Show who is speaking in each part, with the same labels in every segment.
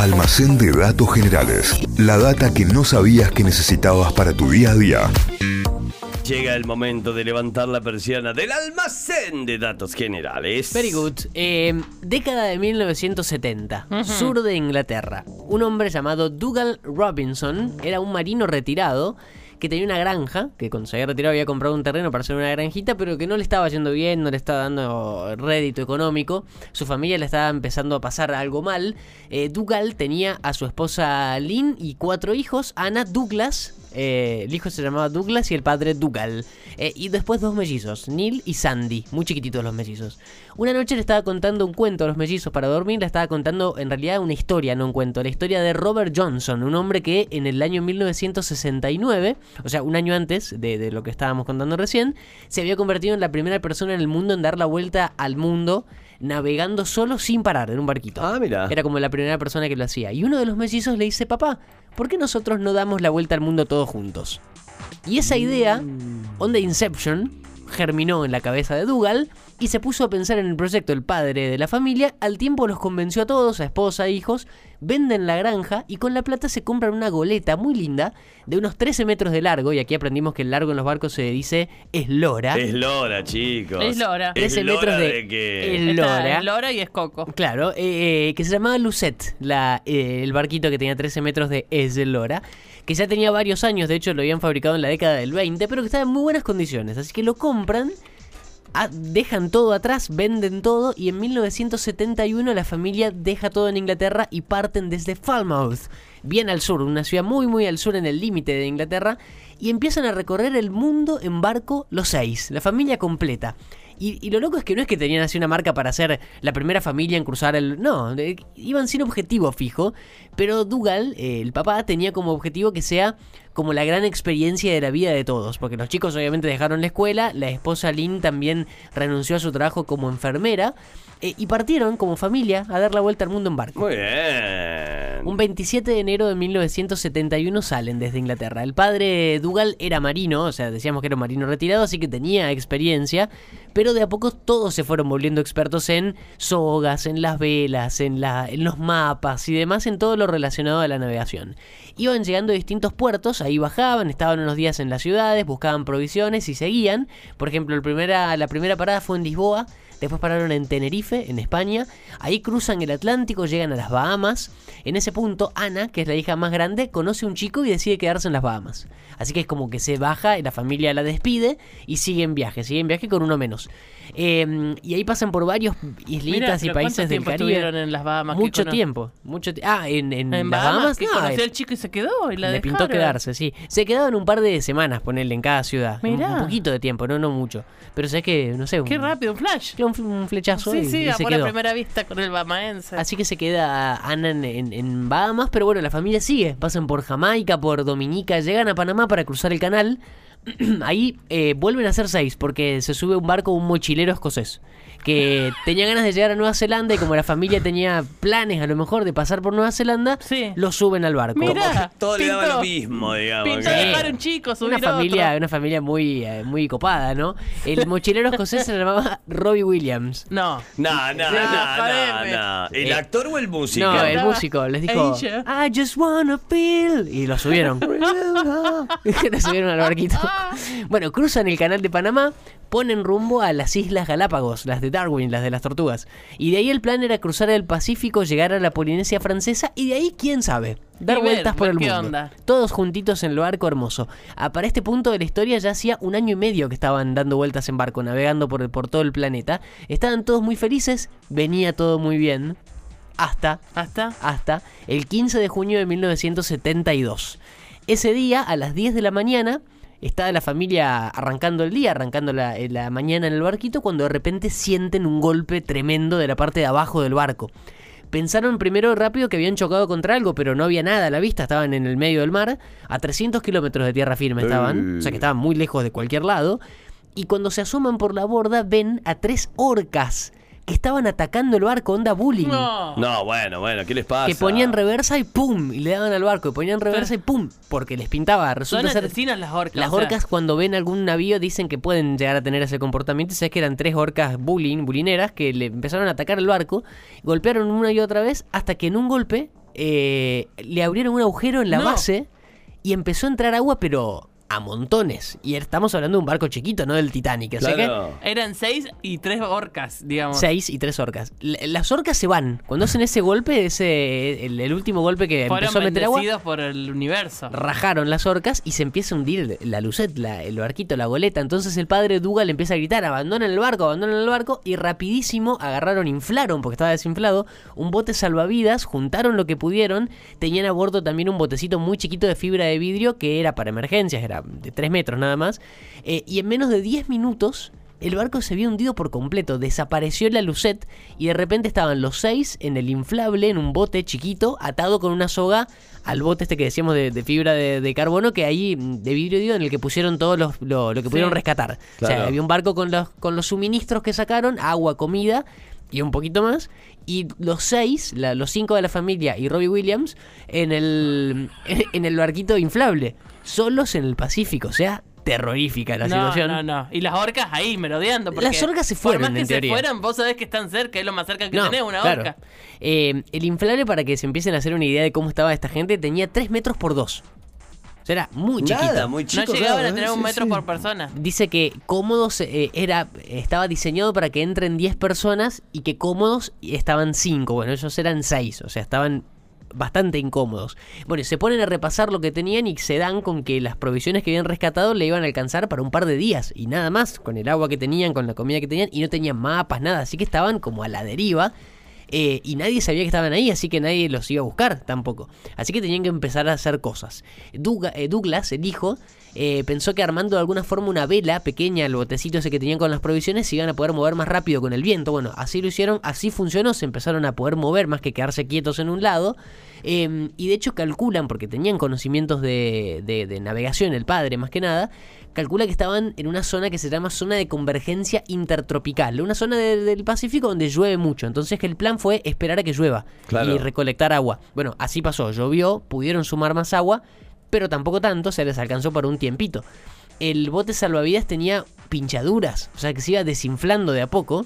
Speaker 1: Almacén de datos generales. La data que no sabías que necesitabas para tu día a día.
Speaker 2: Llega el momento de levantar la persiana del almacén de datos generales.
Speaker 3: Very good. Eh, década de 1970, sur de Inglaterra. Un hombre llamado Dougal Robinson era un marino retirado que tenía una granja, que cuando se había retirado había comprado un terreno para hacer una granjita, pero que no le estaba yendo bien, no le estaba dando rédito económico. Su familia le estaba empezando a pasar algo mal. Eh, Dougal tenía a su esposa Lynn y cuatro hijos, Anna, Douglas, eh, el hijo se llamaba Douglas y el padre Dougal. Eh, y después dos mellizos, Neil y Sandy, muy chiquititos los mellizos. Una noche le estaba contando un cuento a los mellizos para dormir, le estaba contando en realidad una historia, no un cuento, la historia de Robert Johnson, un hombre que en el año 1969, o sea, un año antes de, de lo que estábamos contando recién, se había convertido en la primera persona en el mundo en dar la vuelta al mundo navegando solo sin parar en un barquito.
Speaker 2: Ah, mira.
Speaker 3: Era como la primera persona que lo hacía. Y uno de los mellizos le dice, papá, ¿por qué nosotros no damos la vuelta al mundo todos juntos? Y esa idea, on the Inception, germinó en la cabeza de Dougal y se puso a pensar en el proyecto el padre de la familia, al tiempo los convenció a todos, a esposa, hijos, venden la granja y con la plata se compran una goleta muy linda de unos 13 metros de largo, y aquí aprendimos que el largo en los barcos se dice eslora.
Speaker 2: Es Lora, chicos.
Speaker 4: Es Lora.
Speaker 3: 13
Speaker 2: Lora
Speaker 3: metros de,
Speaker 2: que...
Speaker 3: eslora.
Speaker 4: Está Lora y es Coco.
Speaker 3: Claro, eh, que se llamaba Lucette, la, eh, el barquito que tenía 13 metros de eslora, que ya tenía varios años, de hecho lo habían fabricado en la década del 20, pero que estaba en muy buenas condiciones, así que lo compran, dejan todo atrás, venden todo y en 1971 la familia deja todo en Inglaterra y parten desde Falmouth, bien al sur, una ciudad muy muy al sur en el límite de Inglaterra, y empiezan a recorrer el mundo en barco los seis, la familia completa. Y, lo loco es que no es que tenían así una marca para ser la primera familia en cruzar el... No, iban sin objetivo fijo, pero Dougal, el papá, tenía como objetivo que sea como la gran experiencia de la vida de todos, porque los chicos obviamente dejaron la escuela, la esposa Lynn también renunció a su trabajo como enfermera, eh, y partieron como familia a dar la vuelta al mundo en barco.
Speaker 2: Muy bien.
Speaker 3: Un 27 de enero de 1971 salen desde Inglaterra. El padre Dougal era marino, o sea, decíamos que era un marino retirado, así que tenía experiencia, pero de a poco todos se fueron volviendo expertos en sogas, en las velas, en, la, en los mapas y demás, en todo lo relacionado a la navegación. Iban llegando a distintos puertos, ahí bajaban, estaban unos días en las ciudades, buscaban provisiones y seguían. Por ejemplo, el primera, la primera parada fue en Lisboa, Después pararon en Tenerife, en España. Ahí cruzan el Atlántico, llegan a las Bahamas. En ese punto, Ana, que es la hija más grande, conoce a un chico y decide quedarse en las Bahamas. Así que es como que se baja y la familia la despide y sigue en viaje, sigue en viaje con uno menos. Eh, y ahí pasan por varios islitas
Speaker 4: Mirá,
Speaker 3: y países
Speaker 4: ¿cuánto
Speaker 3: del Caribe.
Speaker 4: en las Bahamas?
Speaker 3: Mucho tiempo, mucho Ah, en, en,
Speaker 4: En
Speaker 3: las
Speaker 4: Bahamas,
Speaker 3: Bahamas,
Speaker 4: que
Speaker 3: no,
Speaker 4: conoció al chico y se quedó y la
Speaker 3: le pintó
Speaker 4: dejaron.
Speaker 3: Quedarse, sí. Se quedaban un par de semanas, ponerle en cada ciudad. Un-
Speaker 4: Mirá.
Speaker 3: Un, poquito de tiempo, no, no mucho. Pero sé que, no sé, un,
Speaker 4: Qué rápido, un flash.
Speaker 3: un, un flechazo
Speaker 4: Sí,
Speaker 3: y,
Speaker 4: sí,
Speaker 3: y se
Speaker 4: amor a
Speaker 3: quedó.
Speaker 4: primera vista con el bamaense.
Speaker 3: Así que se queda Ana en, en- en Bahamas, pero bueno, la familia sigue. Pasan por Jamaica, por Dominica, llegan a Panamá para cruzar el canal. Ahí eh, vuelven a ser seis porque se sube un barco un mochilero escocés que tenía ganas de llegar a Nueva Zelanda y como la familia tenía planes a lo mejor de pasar por Nueva Zelanda,
Speaker 4: Sí.
Speaker 3: lo suben al barco.
Speaker 4: Mirá,
Speaker 2: Todo le daba lo mismo, digamos.
Speaker 4: Pintó dejar un chico, subir
Speaker 3: una familia,
Speaker 4: otro.
Speaker 3: una familia muy, eh, muy copada, ¿no? El mochilero escocés se llamaba Robbie Williams.
Speaker 4: No.
Speaker 2: No, no, no, no, no. ¿El
Speaker 3: Eh,
Speaker 2: actor o el músico?
Speaker 3: No, el músico les dijo. I just wanna feel y lo subieron. lo subieron al barquito. Bueno, cruzan el canal de Panamá, ponen rumbo a las Islas Galápagos, las de Darwin, las de las tortugas. Y de ahí el plan era cruzar el Pacífico, llegar a la Polinesia francesa y de ahí quién sabe. Dar
Speaker 4: Y ver,
Speaker 3: vueltas por el mundo.
Speaker 4: onda.
Speaker 3: Todos juntitos en el barco hermoso. Ah, para este punto de la historia ya hacía un año y medio que estaban dando vueltas en barco, navegando por, el- por todo el planeta. Estaban todos muy felices, venía todo muy bien. Hasta
Speaker 4: ¿Hasta?
Speaker 3: hasta el 15 de junio de 1972. Ese día, a las 10 de la mañana, estaba la familia arrancando el día, arrancando la, eh, la mañana en el barquito, cuando de repente sienten un golpe tremendo de la parte de abajo del barco. Pensaron primero rápido que habían chocado contra algo, pero no había nada a la vista, estaban en el medio del mar, a 300 kilómetros de tierra firme estaban, o sea que estaban muy lejos de cualquier lado, y cuando se asoman por la borda ven a tres orcas que estaban atacando el barco, onda bullying
Speaker 4: No.
Speaker 2: No, bueno, bueno, ¿qué les pasa?
Speaker 3: que ponían reversa y pum, y le daban al barco, y ponían reversa y pum, porque les pintaba.
Speaker 4: Son
Speaker 3: Resulta ser.
Speaker 4: asesinas las orcas.
Speaker 3: Las
Speaker 4: o sea,
Speaker 3: orcas cuando ven algún navío dicen que pueden llegar a tener ese comportamiento. Sabes que eran tres orcas bullying, bulineras, que le empezaron a atacar el barco, golpearon una y otra vez hasta que en un golpe eh, le abrieron un agujero en la
Speaker 4: No.
Speaker 3: base y empezó a entrar agua, pero a montones. Y estamos hablando de un barco chiquito, no del Titanic. Así que
Speaker 2: Claro.
Speaker 4: Eran seis y tres orcas, digamos.
Speaker 3: seis y tres orcas. L- Las orcas se van. Cuando hacen ese golpe, ese el, el último golpe que
Speaker 4: Fueron
Speaker 3: empezó a meter agua,
Speaker 4: por el universo.
Speaker 3: rajaron las orcas y se empieza a hundir la lucet, la- el barquito, la goleta. Entonces el padre Dougal empieza a gritar, abandonen el barco, abandonen el barco. Y rapidísimo agarraron, inflaron, porque estaba desinflado, un bote salvavidas, juntaron lo que pudieron. Tenían a bordo también un botecito muy chiquito de fibra de vidrio que era para emergencias, era de 3 metros nada más. Eh, y en menos de 10 minutos... El barco se había hundido por completo, desapareció la lucet y de repente estaban los seis en el inflable, en un bote chiquito, atado con una soga al bote este que decíamos de, de fibra de, de carbono, que ahí, mm, de vidrio digo, en el que pusieron todo los- lo, lo que pudieron rescatar. O sea, había un barco con los, con los suministros que sacaron, agua, comida y un poquito más. Y los seis, la- los cinco de la familia y Robbie Williams, en el, en el barquito inflable, solos en el Pacífico. O sea, terrorífica la
Speaker 4: no,
Speaker 3: situación.
Speaker 4: no, no. Y las orcas ahí merodeando. porque
Speaker 3: Las orcas se fueron,
Speaker 4: Por más que
Speaker 3: en
Speaker 4: se
Speaker 3: teoría.
Speaker 4: fueran, vos sabés que están cerca, es lo más cerca que
Speaker 3: No,
Speaker 4: tenés, una
Speaker 3: claro.
Speaker 4: orca.
Speaker 3: Eh, el inflable, para que se empiecen a hacer una idea de cómo estaba esta gente, tenía 3 metros por 2. Era muy chiquito.
Speaker 2: Nada, muy chico.
Speaker 4: no llegaban
Speaker 2: claro,
Speaker 4: a tener
Speaker 2: ¿eh?
Speaker 4: un
Speaker 2: Sí,
Speaker 4: metro
Speaker 2: sí.
Speaker 4: por persona.
Speaker 3: Dice que cómodos eh, era estaba diseñado para que entren 10 personas y que cómodos estaban 5. Bueno, ellos eran 6, o sea, estaban bastante incómodos. Bueno, se ponen a repasar lo que tenían y se dan con que las provisiones que habían rescatado le iban a alcanzar para un par de días y nada más, con el agua que tenían, con la comida que tenían y no tenían mapas, nada, así que estaban como a la deriva. Eh, y nadie sabía que estaban ahí, así que nadie los iba a buscar tampoco. Así que tenían que empezar a hacer cosas. Eh, Douglas, el hijo, eh, pensó que armando de alguna forma una vela pequeña, el botecito ese que tenían con las provisiones, se iban a poder mover más rápido con el viento. Bueno, así lo hicieron, así funcionó, se empezaron a poder mover más que quedarse quietos en un lado. Eh, y de hecho calculan, porque tenían conocimientos de, de- de navegación, el padre más que nada, calcula que estaban en una zona que se llama zona de convergencia intertropical, una zona de- del Pacífico donde llueve mucho. Entonces que el plan fue esperar a que llueva
Speaker 2: Claro.
Speaker 3: y recolectar agua. Bueno, así pasó, llovió, pudieron sumar más agua, pero tampoco tanto, se les alcanzó para un tiempito. El bote salvavidas tenía pinchaduras, o sea que se iba desinflando de a poco,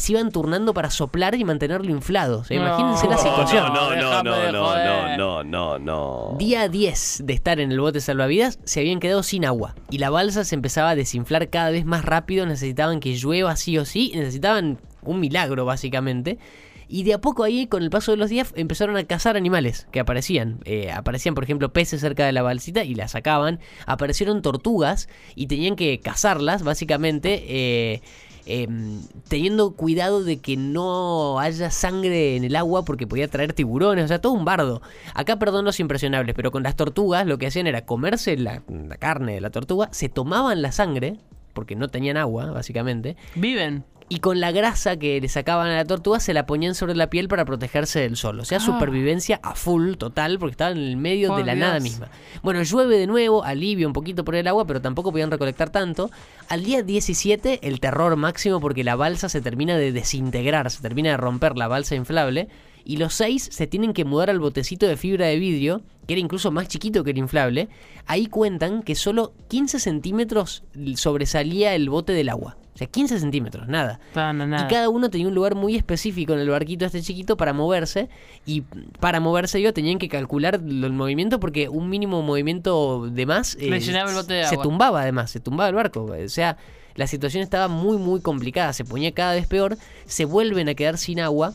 Speaker 3: se iban turnando para soplar y mantenerlo inflado. O sea,
Speaker 4: No.
Speaker 3: imagínense la situación.
Speaker 2: No, no, no, no, no, no, no, no, no.
Speaker 3: Día 10 de estar en el bote salvavidas, se habían quedado sin agua. Y la balsa se empezaba a desinflar cada vez más rápido. Necesitaban que llueva sí o sí. Necesitaban un milagro, básicamente. Y de a poco ahí, con el paso de los días, empezaron a cazar animales que aparecían. Eh, aparecían, por ejemplo, peces cerca de la balsita y las sacaban. Aparecieron tortugas y tenían que cazarlas, básicamente. eh, em, teniendo cuidado de que no haya sangre en el agua porque podía traer tiburones, o sea, todo un bardo. Acá, perdón los impresionables, pero con las tortugas lo que hacían era comerse la, la carne de la tortuga, se tomaban la sangre, porque no tenían agua, básicamente,
Speaker 4: Viven.
Speaker 3: y con la grasa que le sacaban a la tortuga se la ponían sobre la piel para protegerse del sol. O sea,
Speaker 4: Ah.
Speaker 3: supervivencia a full, total, porque estaban en el medio de la
Speaker 4: Dios.
Speaker 3: nada misma. Bueno, llueve de nuevo, alivio un poquito por el agua, pero tampoco podían recolectar tanto. Al día 17, el terror máximo porque la balsa se termina de desintegrar, se termina de romper la balsa inflable. Y los seis se tienen que mudar al botecito de fibra de vidrio, que era incluso más chiquito que el inflable. Ahí cuentan que solo 15 centímetros sobresalía el bote del agua. O sea, 15 centímetros, nada.
Speaker 4: No, no, nada.
Speaker 3: Y cada uno tenía un lugar muy específico en el barquito este chiquito para moverse. Y para moverse yo tenían que calcular el movimiento porque un mínimo movimiento de más eh,
Speaker 4: llenaba el bote de
Speaker 3: se
Speaker 4: agua.
Speaker 3: tumbaba además, se tumbaba el barco. O sea, la situación estaba muy muy complicada, se ponía cada vez peor. Se vuelven a quedar sin agua.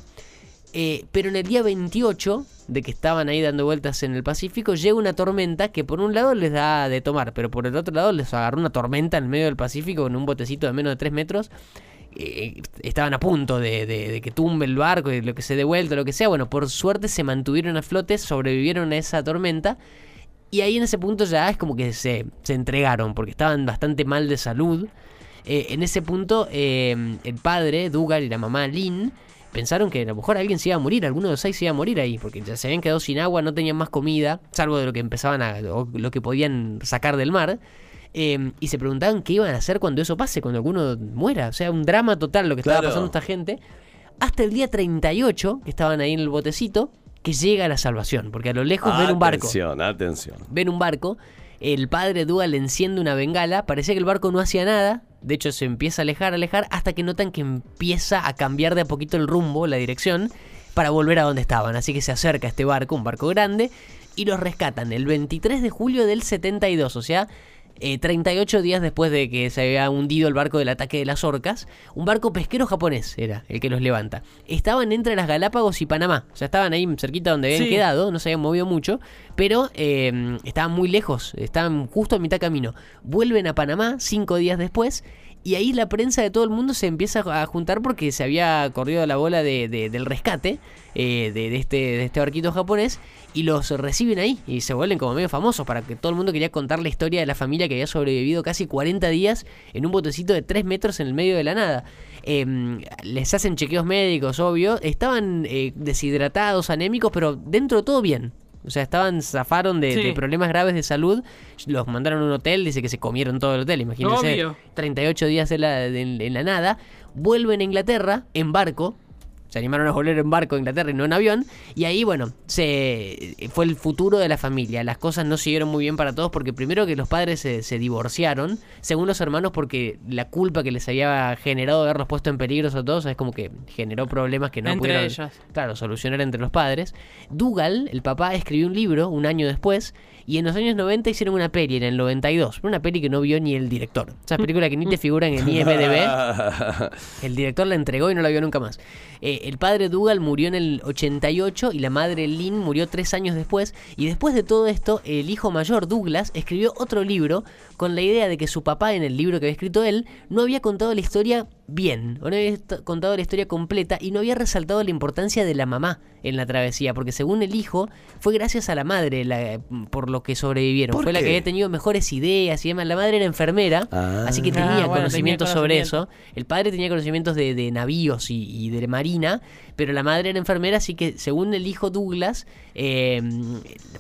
Speaker 3: Eh, pero en el día 28, de que estaban ahí dando vueltas en el Pacífico, llega una tormenta que por un lado les da de tomar, pero por el otro lado les agarró una tormenta en medio del Pacífico con un botecito de menos de 3 metros. Eh, estaban a punto de, de- que tumbe el barco y lo que se dé vuelta, lo que sea. Bueno, por suerte se mantuvieron a flote, sobrevivieron a esa tormenta. Y ahí en ese punto ya es como que se, entregaron, porque estaban bastante mal de salud. Eh, en ese punto, el padre, Dougal, y la mamá, Lynn, pensaron que a lo mejor alguien se iba a morir, alguno de los seis se iba a morir ahí, porque ya se habían quedado sin agua, no tenían más comida, salvo de lo que empezaban a. o lo que podían sacar del mar. eh, y se preguntaban qué iban a hacer cuando eso pase, cuando alguno muera. O sea, un drama total lo que estaba pasando a esta gente. Hasta el día 38, que estaban ahí en el botecito, que llega la salvación, porque a lo lejos ven un barco
Speaker 2: Atención, atención.
Speaker 3: ven un barco, el padre Dougal enciende una bengala, parecía que el barco no hacía nada, de hecho se empieza a alejar, alejar, hasta que notan que empieza a cambiar de a poquito el rumbo, la dirección, para volver a donde estaban. Así que se acerca este barco, un barco grande, y los rescatan el 23 de julio del 72, o sea, eh, 38 días después de que se había hundido el barco del ataque de las orcas, un barco pesquero japonés era el que los levanta. Estaban entre las Galápagos y Panamá, o sea, estaban ahí cerquita donde habían
Speaker 4: Sí.
Speaker 3: quedado, no se habían movido mucho, pero eh, estaban muy lejos, estaban justo a mitad camino. Vuelven a Panamá cinco días después. Y ahí la prensa de todo el mundo se empieza a juntar porque se había corrido la bola de- de- del rescate eh, de, este, de este barquito japonés y los reciben ahí y se vuelven como medio famosos para que todo el mundo quería contar la historia de la familia que había sobrevivido casi 40 días en un botecito de 3 metros en el medio de la nada. Eh, les hacen chequeos médicos, obvio. Estaban eh, deshidratados, anémicos, pero dentro de todo bien. O sea, estaban, zafaron de,
Speaker 4: Sí.
Speaker 3: de problemas graves de salud. Los mandaron a un hotel, dice que se comieron todo el hotel, imagínense.
Speaker 4: Obvio.
Speaker 3: 38 días en la, de- en la nada. Vuelven a Inglaterra en barco. Se animaron a volver en barco a Inglaterra y no en avión. Y ahí, bueno, se fue el futuro de la familia. Las cosas no siguieron muy bien para todos porque primero que los padres se, se divorciaron. Según los hermanos porque la culpa que les había generado haberlos puesto en peligro a todos es como que generó problemas que no
Speaker 4: Entre
Speaker 3: pudieron
Speaker 4: ellos.
Speaker 3: claro, solucionar entre los padres. Dougal, el papá, escribió un libro un año después y en los años 90 hicieron una peli, en el 92, una peli que no vio ni el director. Esa película que ni te figura en el IMDB. El director la entregó y no la vio nunca más. Eh, el padre Dougal murió en el 88 y la madre Lynn murió tres años después. Y después de todo esto, el hijo mayor Douglas escribió otro libro con la idea de que su papá, en el libro que había escrito él, no había contado la historia bien, o no había contado la historia completa y no había resaltado la importancia de la mamá en la travesía, porque según el hijo, fue gracias a la madre la- por lo que sobrevivieron.
Speaker 2: ¿Por
Speaker 3: Fue la que había tenido mejores ideas y demás. La madre era enfermera,
Speaker 2: Ah.
Speaker 3: así que
Speaker 4: Ah,
Speaker 3: tenía
Speaker 4: bueno,
Speaker 3: conocimientos
Speaker 4: tenía
Speaker 3: sobre eso. El padre tenía conocimientos de, de navíos y, y de marina, pero la madre era enfermera, así que según el hijo Douglas, eh,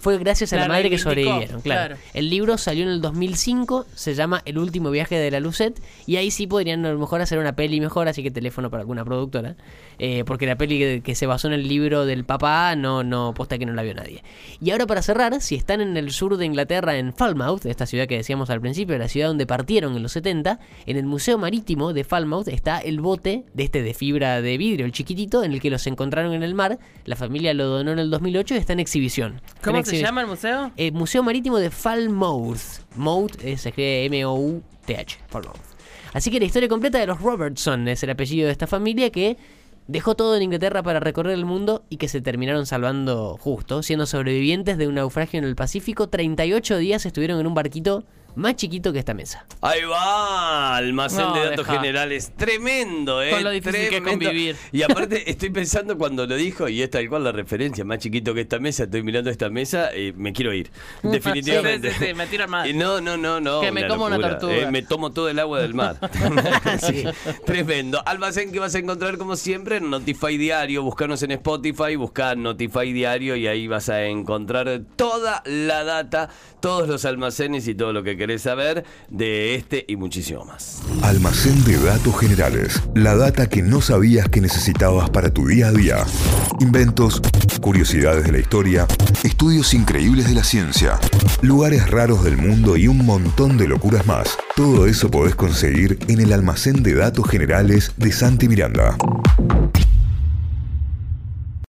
Speaker 3: fue gracias a la,
Speaker 4: La
Speaker 3: madre que sobrevivieron. Claro.
Speaker 4: claro.
Speaker 3: El libro salió en el 2005, se llama El último viaje de la Lucette, y ahí sí podrían a lo mejor hacer una peli mejor, así que teléfono para alguna productora, eh, porque la peli que, que se basó en el libro del papá no, no, posta que no la vio nadie. Y ahora para cerrar, si están en el sur de Inglaterra, en Falmouth, esta ciudad que decíamos al principio, la ciudad donde partieron en los 70, en el Museo Marítimo de Falmouth está el bote de este de fibra de vidrio, el chiquitito, en el que los encontraron en el mar. La familia lo donó en el 2008 y está en exhibición. En
Speaker 4: ¿Cómo se llama el museo?
Speaker 3: eh, Museo Marítimo de Falmouth. Mouth eh, se escribe M-O-U-T-H. Falmouth. Así que la historia completa de los Robertson es el apellido de esta familia que dejó todo en Inglaterra para recorrer el mundo y que se terminaron salvando justo, siendo sobrevivientes de un naufragio en el Pacífico. 38 días estuvieron en un barquito más chiquito que esta mesa.
Speaker 2: Ahí va, almacén
Speaker 4: No,
Speaker 2: de datos
Speaker 4: deja.
Speaker 2: generales. Tremendo, ¿eh?
Speaker 4: Con lo difícil que es convivir.
Speaker 2: Y aparte, estoy pensando cuando lo dijo, y es tal cual la referencia, más chiquito que esta mesa, estoy mirando esta mesa y me quiero ir. Definitivamente.
Speaker 4: Sí, sí, sí, me tiro al mar.
Speaker 2: Y No, no, no, no.
Speaker 4: Que me como una tortuga.
Speaker 2: Eh, me tomo todo el agua del mar.
Speaker 3: Sí.
Speaker 2: Tremendo. Almacén que vas a encontrar como siempre en Notify Diario. Buscarnos en Spotify, buscar Notify Diario y ahí vas a encontrar toda la data, todos los almacenes y todo lo que saber de este y muchísimo más.
Speaker 1: Almacén de datos generales. La data que no sabías que necesitabas para tu día a día. Inventos, curiosidades de la historia, estudios increíbles de la ciencia, lugares raros del mundo y un montón de locuras más. Todo eso podés conseguir en el Almacén de Datos Generales de Santi Miranda.